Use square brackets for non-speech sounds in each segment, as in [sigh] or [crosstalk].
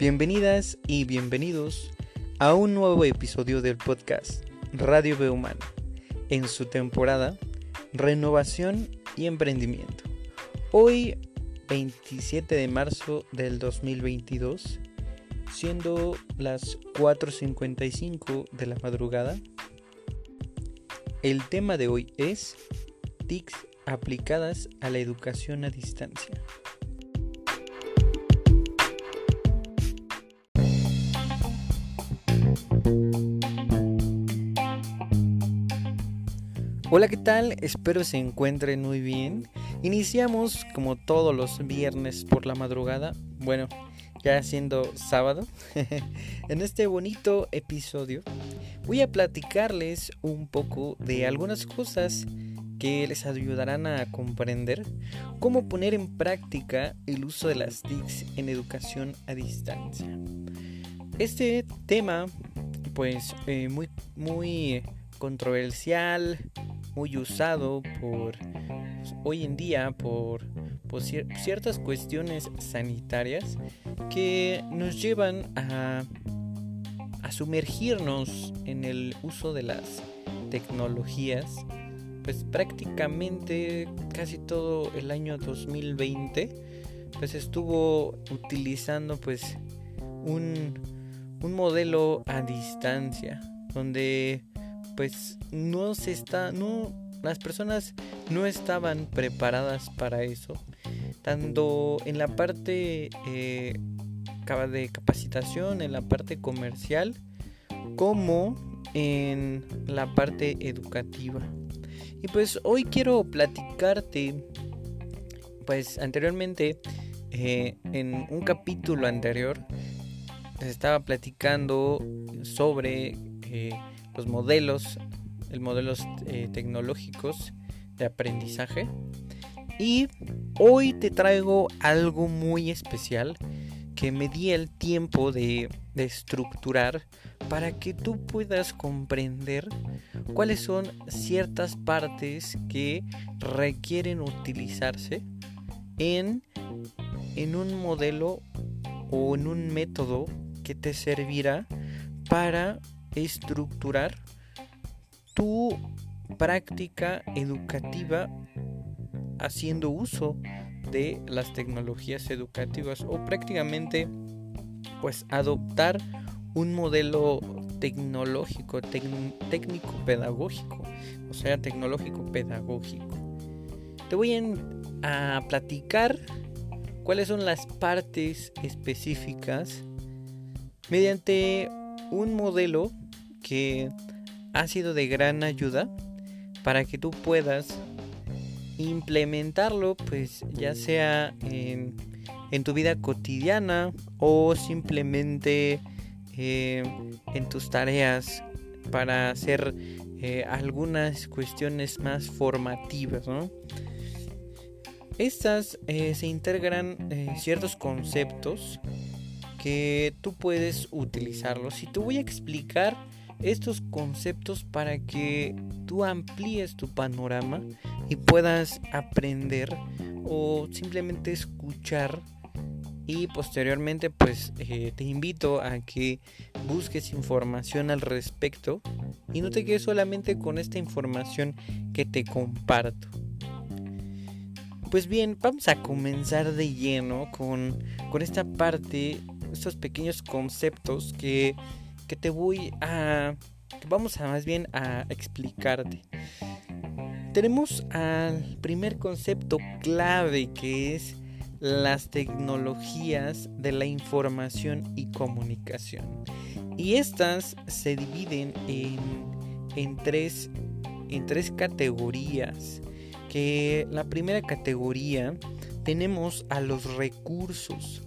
Bienvenidas y bienvenidos a un nuevo episodio del podcast Radio B Humano en su temporada Renovación y Emprendimiento. Hoy 27 de marzo del 2022, siendo las 4.55 de la madrugada, el tema de hoy es TICs aplicadas a la educación a distancia. Hola, ¿qué tal? Espero se encuentren muy bien. Iniciamos como todos los viernes por la madrugada, bueno, ya siendo sábado, [laughs] en este bonito episodio voy a platicarles un poco de algunas cosas que les ayudarán a comprender cómo poner en práctica el uso de las TICs en educación a distancia. Este tema, pues eh, muy, muy controversial, muy usado por hoy en día por, ciertas cuestiones sanitarias que nos llevan a, a sumergirnos en el uso de las tecnologías pues prácticamente casi todo el año 2020 pues estuvo utilizando pues un, un modelo a distancia donde pues no se está, no, las personas no estaban preparadas para eso, tanto en la parte eh, de capacitación, en la parte comercial, como en la parte educativa. Y pues hoy quiero platicarte, pues anteriormente, eh, en un capítulo anterior, estaba platicando sobre eh, los modelos, el modelos eh, tecnológicos de aprendizaje. Y hoy te traigo algo muy especial que me di el tiempo de, de estructurar para que tú puedas comprender cuáles son ciertas partes que requieren utilizarse en, en un modelo o en un método que te servirá para estructurar tu práctica educativa haciendo uso de las tecnologías educativas o prácticamente pues adoptar un modelo tecnológico, técnico pedagógico, o sea, tecnológico pedagógico. Te voy a platicar cuáles son las partes específicas mediante un modelo que ha sido de gran ayuda para que tú puedas implementarlo pues ya sea en, tu vida cotidiana o simplemente eh, en tus tareas para hacer eh, algunas cuestiones más formativas estas eh, se integran ciertos conceptos que tú puedes utilizarlos. Y te voy a explicar estos conceptos para que tú amplíes tu panorama y puedas aprender o simplemente escuchar y posteriormente pues eh, te invito a que busques información al respecto y no te quedes solamente con esta información que te comparto. Pues bien, vamos a comenzar de lleno con, con esta parte estos pequeños conceptos que, te voy a... Que vamos a más bien a explicarte. Tenemos al primer concepto clave que es las tecnologías de la información y comunicación. Y estas se dividen en, en, tres, en tres categorías. Que la primera categoría tenemos a los recursos.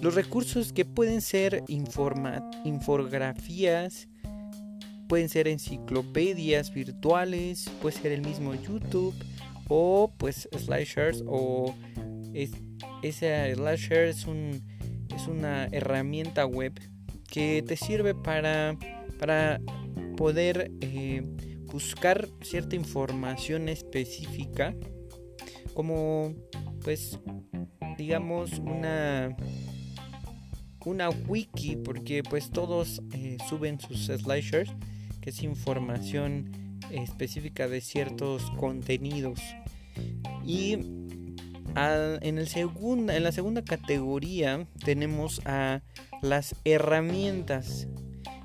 Los recursos que pueden ser infografías, pueden ser enciclopedias virtuales, puede ser el mismo YouTube o pues slideshares o es, slideshare es, un, es una herramienta web que te sirve para, para poder eh, buscar cierta información específica como pues digamos una una wiki porque pues todos eh, suben sus slideshows que es información específica de ciertos contenidos. Y en, el segunda, en la segunda categoría tenemos a las herramientas.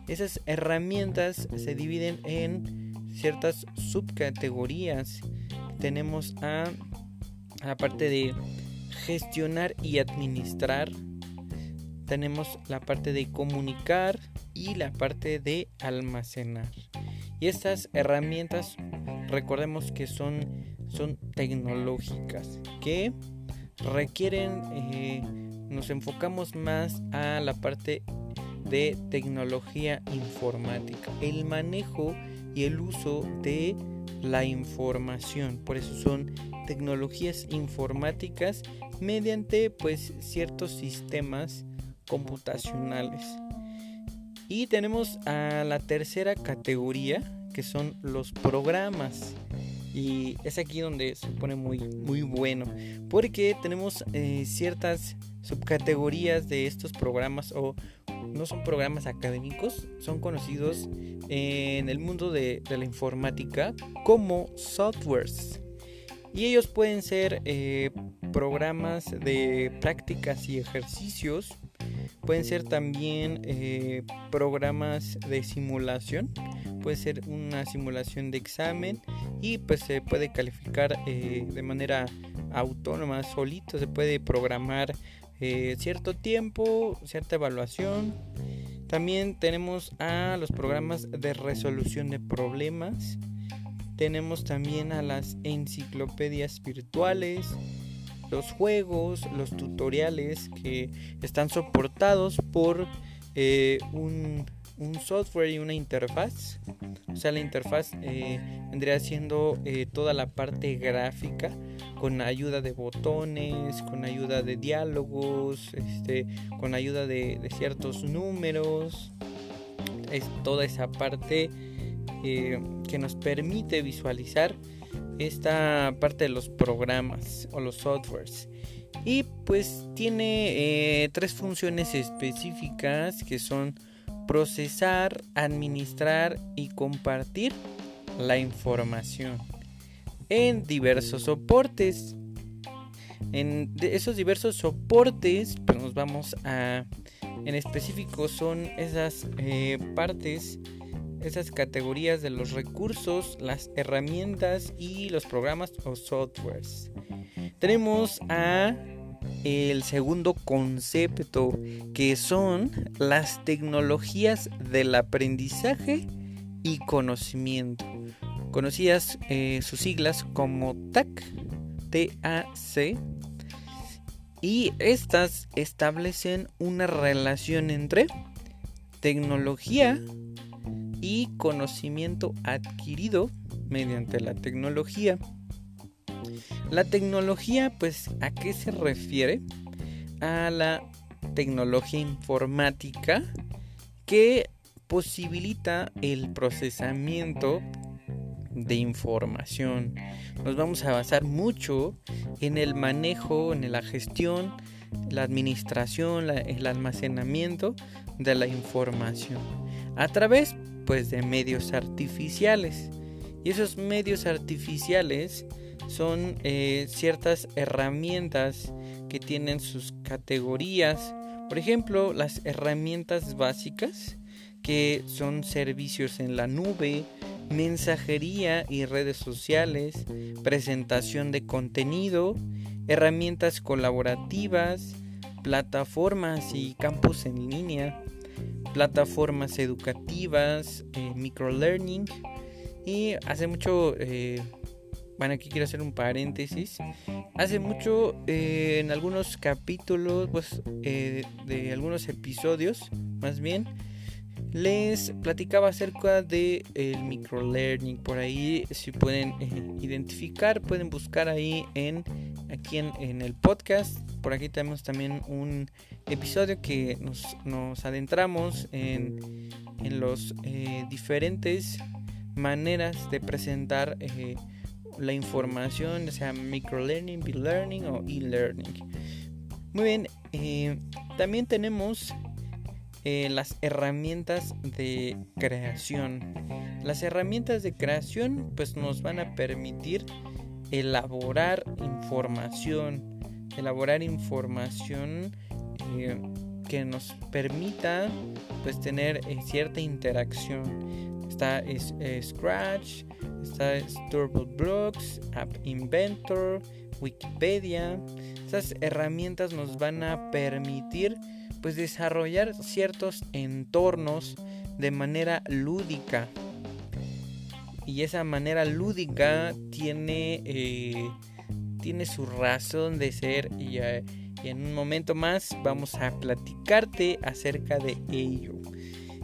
Esas herramientas se dividen en ciertas subcategorías. Tenemos a la parte de gestionar y administrar tenemos la parte de comunicar y la parte de almacenar. Y estas herramientas, recordemos que son, son tecnológicas, que requieren, eh, nos enfocamos más a la parte de tecnología informática, el manejo y el uso de la información. Por eso son tecnologías informáticas mediante pues ciertos sistemas computacionales. Y tenemos a la tercera categoría, que son los programas. Y es aquí donde se pone muy, muy bueno, porque tenemos eh, ciertas subcategorías de estos programas o no son programas académicos, son conocidos en el mundo de, la informática como softwares. Y ellos pueden ser eh, programas de prácticas y ejercicios Pueden ser también eh, programas de simulación. Puede ser una simulación de examen y pues se puede calificar eh, de manera autónoma, solito. Se puede programar cierto tiempo, cierta evaluación. También tenemos a los programas de resolución de problemas. Tenemos también a las enciclopedias virtuales los juegos, los tutoriales que están soportados por eh, un, software y una interfaz. O sea, la interfaz eh, vendría siendo eh, toda la parte gráfica con ayuda de botones, con ayuda de diálogos, este, con ayuda de, de ciertos números. Es toda esa parte que nos permite visualizar esta parte de los programas o los softwares. Y pues tiene eh, tres funciones específicas que son procesar, administrar y compartir la información en diversos soportes. En esos diversos soportes, pues nos vamos a, en específico son esas eh, partes esas categorías de los recursos, las herramientas y los programas o softwares. Tenemos a el segundo concepto que son las tecnologías del aprendizaje y conocimiento, conocidas eh, sus siglas como TAC, TAC, y estas establecen una relación entre tecnología y conocimiento adquirido mediante la tecnología. La tecnología, pues, ¿a qué se refiere? A la tecnología informática que posibilita el procesamiento de información. Nos vamos a basar mucho en el manejo, en la gestión, la administración, el almacenamiento de la información a través pues de medios artificiales. Y esos medios artificiales son eh, ciertas herramientas que tienen sus categorías. Por ejemplo, las herramientas básicas que son servicios en la nube, mensajería y redes sociales, presentación de contenido, herramientas colaborativas, plataformas y campus en línea, plataformas educativas, eh, microlearning. Y hace mucho, eh, bueno aquí quiero hacer un paréntesis, hace mucho eh, en algunos capítulos, pues de algunos episodios más bien, les platicaba acerca de el microlearning. Por ahí si pueden identificar pueden buscar ahí en aquí en, el podcast por aquí tenemos también un episodio que nos, adentramos en, en los eh, diferentes maneras de presentar eh, la información, sea microlearning, be learning o e-learning. Muy bien, eh, también tenemos las herramientas de creación. Las herramientas de creación pues nos van a permitir elaborar información, elaborar información eh, que nos permita pues tener eh, cierta interacción. Está Scratch, está Turbo Blocks, App Inventor, Wikipedia. Estas herramientas nos van a permitir pues desarrollar ciertos entornos de manera lúdica. Y esa manera lúdica tiene, eh, tiene su razón de ser y, y en un momento más vamos a platicarte acerca de ello.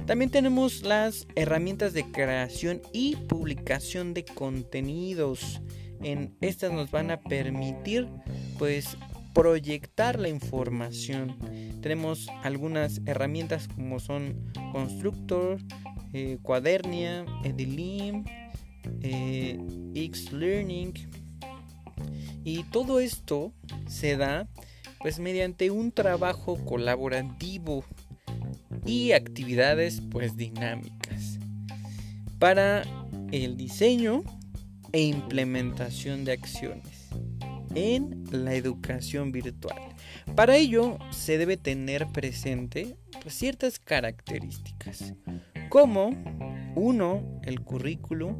También tenemos las herramientas de creación y publicación de contenidos. En estas nos van a permitir pues proyectar la información. Tenemos algunas herramientas como son Constructor, eh, Cuadernia, Edilim, eh, X-Learning. Y todo esto se da pues mediante un trabajo colaborativo y actividades pues dinámicas para el diseño e implementación de acciones en la educación virtual. Para ello se debe tener presente pues, ciertas características, como 1. el currículo,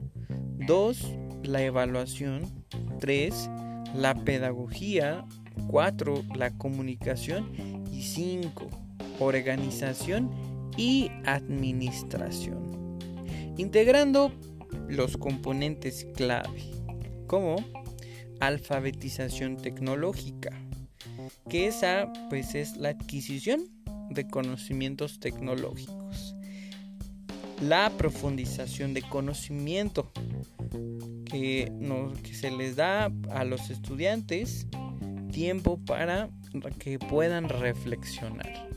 2. la evaluación, 3. la pedagogía, 4. la comunicación y 5. organización y administración. Integrando los componentes clave, como alfabetización tecnológica, que esa pues es la adquisición de conocimientos tecnológicos. La profundización de conocimiento que, se les da a los estudiantes tiempo para que puedan reflexionar.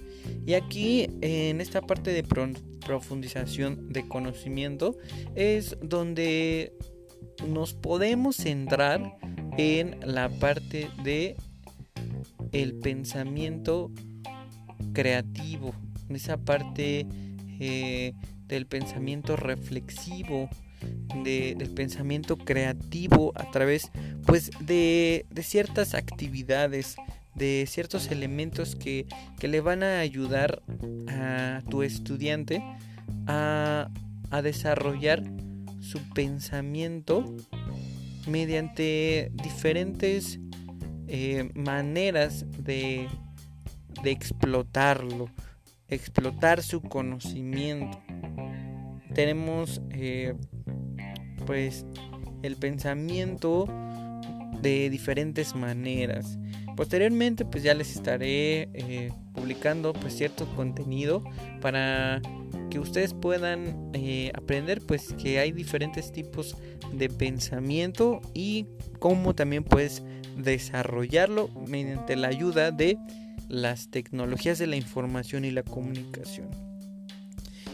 Y aquí en esta parte de profundización de conocimiento es donde nos podemos centrar en la parte de el pensamiento creativo, en esa parte eh, del pensamiento reflexivo, del pensamiento creativo a través pues de, ciertas actividades, de ciertos elementos que, que, le van a ayudar a tu estudiante a, a desarrollar su pensamiento mediante diferentes eh, maneras de, de explotarlo, explotar su conocimiento. Tenemos eh, pues el pensamiento de diferentes maneras. Posteriormente pues ya les estaré eh, publicando pues cierto contenido para que ustedes puedan eh, aprender pues que hay diferentes tipos de pensamiento y cómo también puedes desarrollarlo mediante la ayuda de las tecnologías de la información y la comunicación.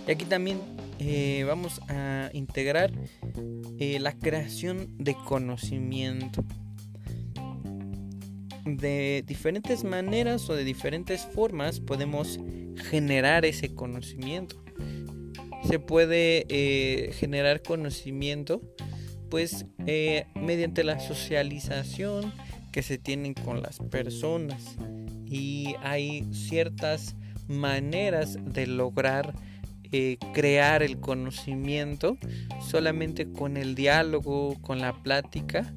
Y aquí también eh, vamos a integrar eh, la creación de conocimiento. De diferentes maneras o de diferentes formas podemos generar ese conocimiento. Se puede eh, generar conocimiento pues mediante la socialización que se tienen con las personas y hay ciertas maneras de lograr eh, crear el conocimiento solamente con el diálogo, con la plática,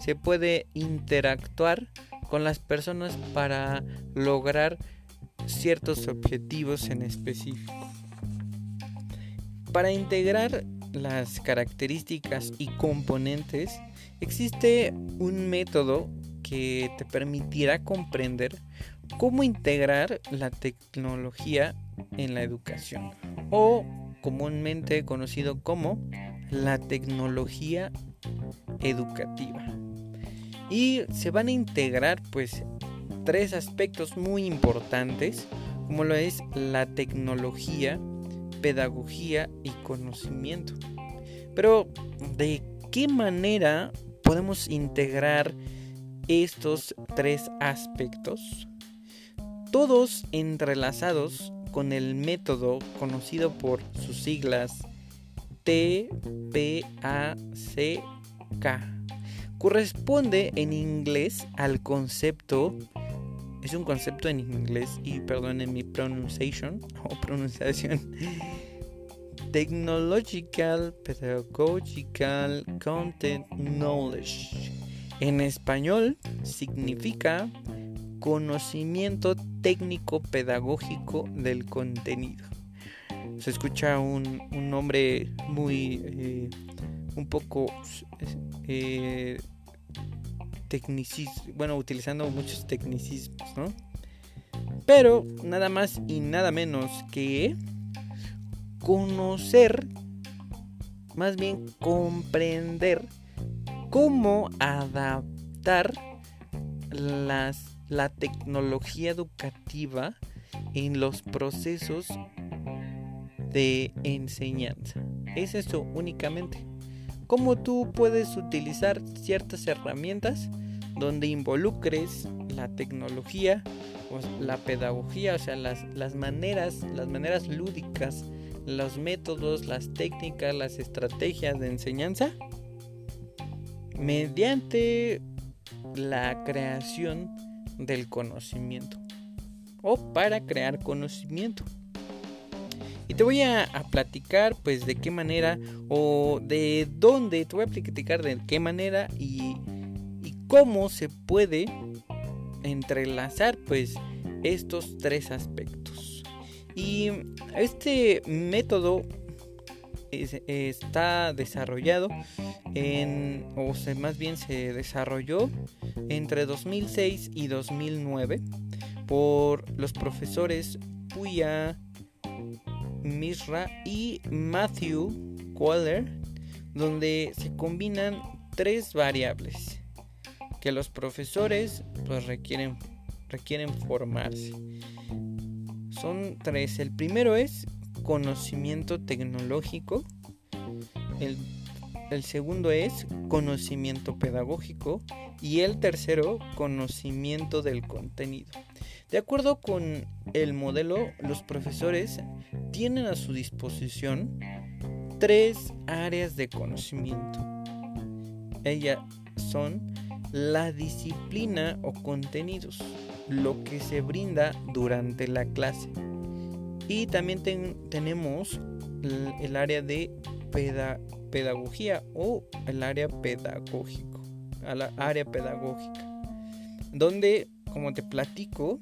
se puede interactuar con las personas para lograr ciertos objetivos en específico. Para integrar las características y componentes, existe un método que te permitirá comprender cómo integrar la tecnología en la educación o comúnmente conocido como la tecnología educativa. Y se van a integrar pues tres aspectos muy importantes como lo es la tecnología pedagogía y conocimiento. Pero, ¿de qué manera podemos integrar estos tres aspectos? Todos entrelazados con el método conocido por sus siglas TPACK. Corresponde en inglés al concepto, es un concepto en inglés y perdonen mi pronunciación [laughs] o pronunciación, Technological Pedagogical Content Knowledge. En español significa conocimiento técnico pedagógico del contenido. Se escucha un, nombre muy, eh, un poco eh, bueno, utilizando muchos tecnicismos, ¿no? Pero nada más y nada menos que conocer, más bien comprender cómo adaptar las la tecnología educativa en los procesos de enseñanza. Es eso únicamente. Cómo tú puedes utilizar ciertas herramientas donde involucres la tecnología, la pedagogía, o sea, las, las maneras, las maneras lúdicas, los métodos, las técnicas, las estrategias de enseñanza mediante la creación del conocimiento o para crear conocimiento. Y te voy a, platicar pues de qué manera o de dónde, te voy a platicar de qué manera y, y cómo se puede entrelazar pues estos tres aspectos. Y este método está desarrollado en, o se, más bien se desarrolló entre 2006 y 2009 por los profesores Puya Misra y Matthew Qualler, donde se combinan tres variables que los profesores pues requieren requieren formarse. Son tres. El primero es conocimiento tecnológico. El, segundo es conocimiento pedagógico. Y el tercero, conocimiento del contenido. De acuerdo con el modelo, los profesores tienen a su disposición tres áreas de conocimiento. Ellas son la disciplina o contenidos, lo que se brinda durante la clase, y también tenemos el, área de pedagogía o el área pedagógico, la área pedagógica, donde, como te platico,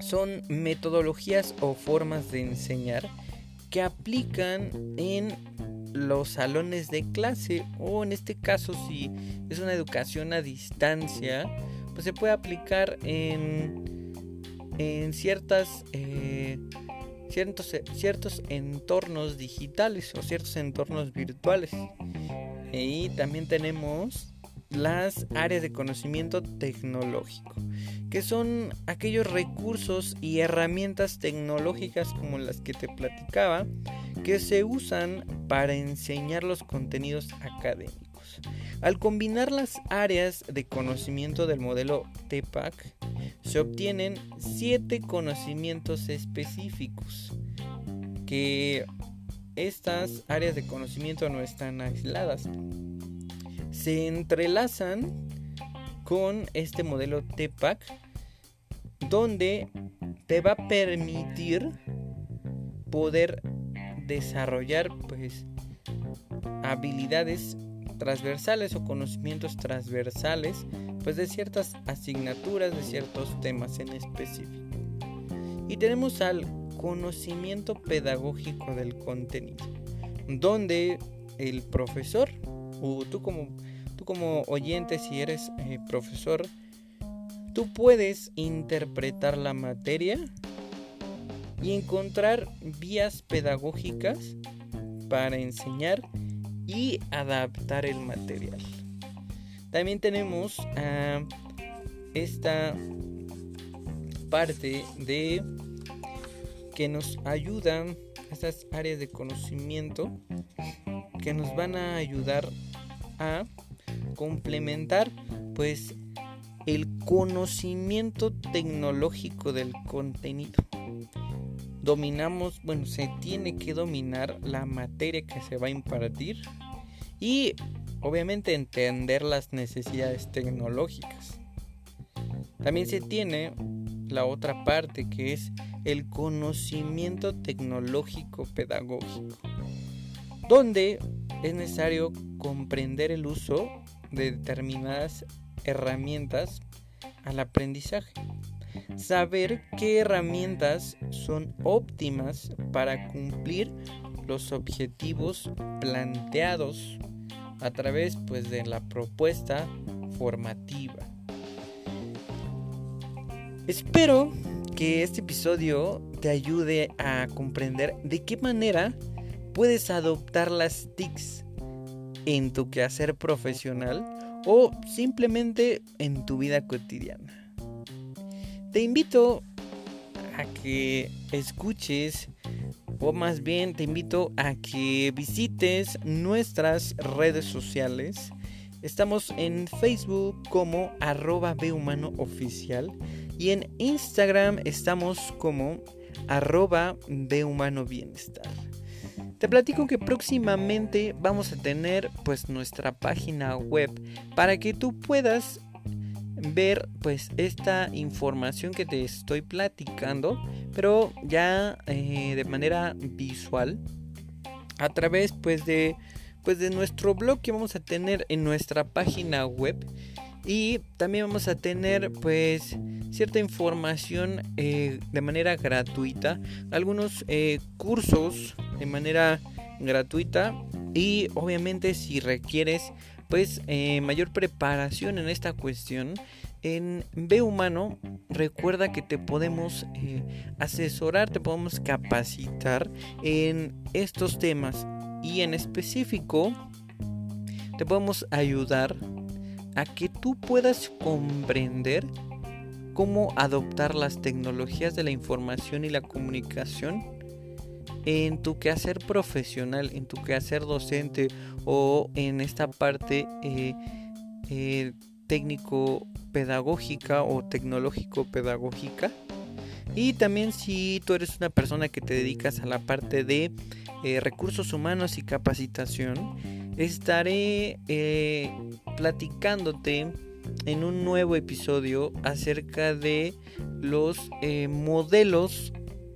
son metodologías o formas de enseñar que aplican en los salones de clase o en este caso si es una educación a distancia pues se puede aplicar en, en ciertas eh, ciertos, ciertos entornos digitales o ciertos entornos virtuales. Y también tenemos las áreas de conocimiento tecnológico, que son aquellos recursos y herramientas tecnológicas como las que te platicaba, que se usan para enseñar los contenidos académicos. Al combinar las áreas de conocimiento del modelo TPAC, se obtienen siete conocimientos específicos que estas áreas de conocimiento no están aisladas. Se entrelazan con este modelo TPAC donde te va a permitir poder desarrollar pues habilidades transversales o conocimientos transversales pues de ciertas asignaturas de ciertos temas en específico. Y tenemos al conocimiento pedagógico del contenido, donde el profesor o tú como tú como oyente si eres eh, profesor tú puedes interpretar la materia y encontrar vías pedagógicas para enseñar y adaptar el material. También tenemos esta parte de que nos ayudan estas áreas de conocimiento que nos van a ayudar a complementar pues el conocimiento tecnológico del contenido. Dominamos, bueno, se tiene que dominar la materia que se va a impartir y obviamente entender las necesidades tecnológicas. También se tiene la otra parte que es el conocimiento tecnológico pedagógico, donde es necesario comprender el uso de determinadas herramientas al aprendizaje. Saber qué herramientas son óptimas para cumplir los objetivos planteados a través pues, de la propuesta formativa. Espero que este episodio te ayude a comprender de qué manera puedes adoptar las TICs en tu quehacer profesional o simplemente en tu vida cotidiana. Te invito a que escuches o más bien te invito a que visites nuestras redes sociales. Estamos en Facebook como arroba oficial y en Instagram estamos como arroba bienestar. Te platico que próximamente vamos a tener pues nuestra página web para que tú puedas ver pues esta información que te estoy platicando pero ya eh, de manera visual a través pues de pues de nuestro blog que vamos a tener en nuestra página web. Y también vamos a tener pues cierta información eh, de manera gratuita algunos eh, cursos de manera gratuita. Y obviamente si requieres pues eh, mayor preparación en esta cuestión. En B Humano recuerda que te podemos asesorar te podemos capacitar en estos temas y en específico te podemos ayudar a que tú puedas comprender cómo adoptar las tecnologías de la información y la comunicación en tu quehacer profesional, en tu quehacer docente o en esta parte eh, eh, técnico pedagógica o tecnológico pedagógica. Y también si tú eres una persona que te dedicas a la parte de eh, recursos humanos y capacitación, estaré platicándote en un nuevo episodio acerca de los modelos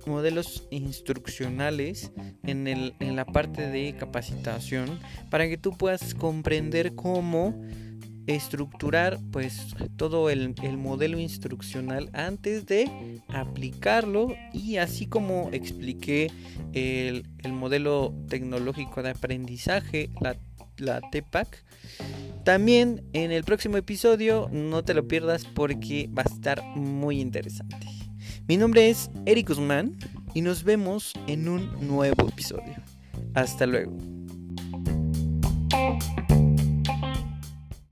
modelos instruccionales en, el, en la parte de capacitación para que tú puedas comprender cómo estructurar pues todo el, el, modelo instruccional antes de aplicarlo y así como expliqué el, el modelo tecnológico de aprendizaje la, la TEPAC también en el próximo episodio no te lo pierdas porque va a estar muy interesante. Mi nombre es Eric Guzmán y nos vemos en un nuevo episodio. Hasta luego.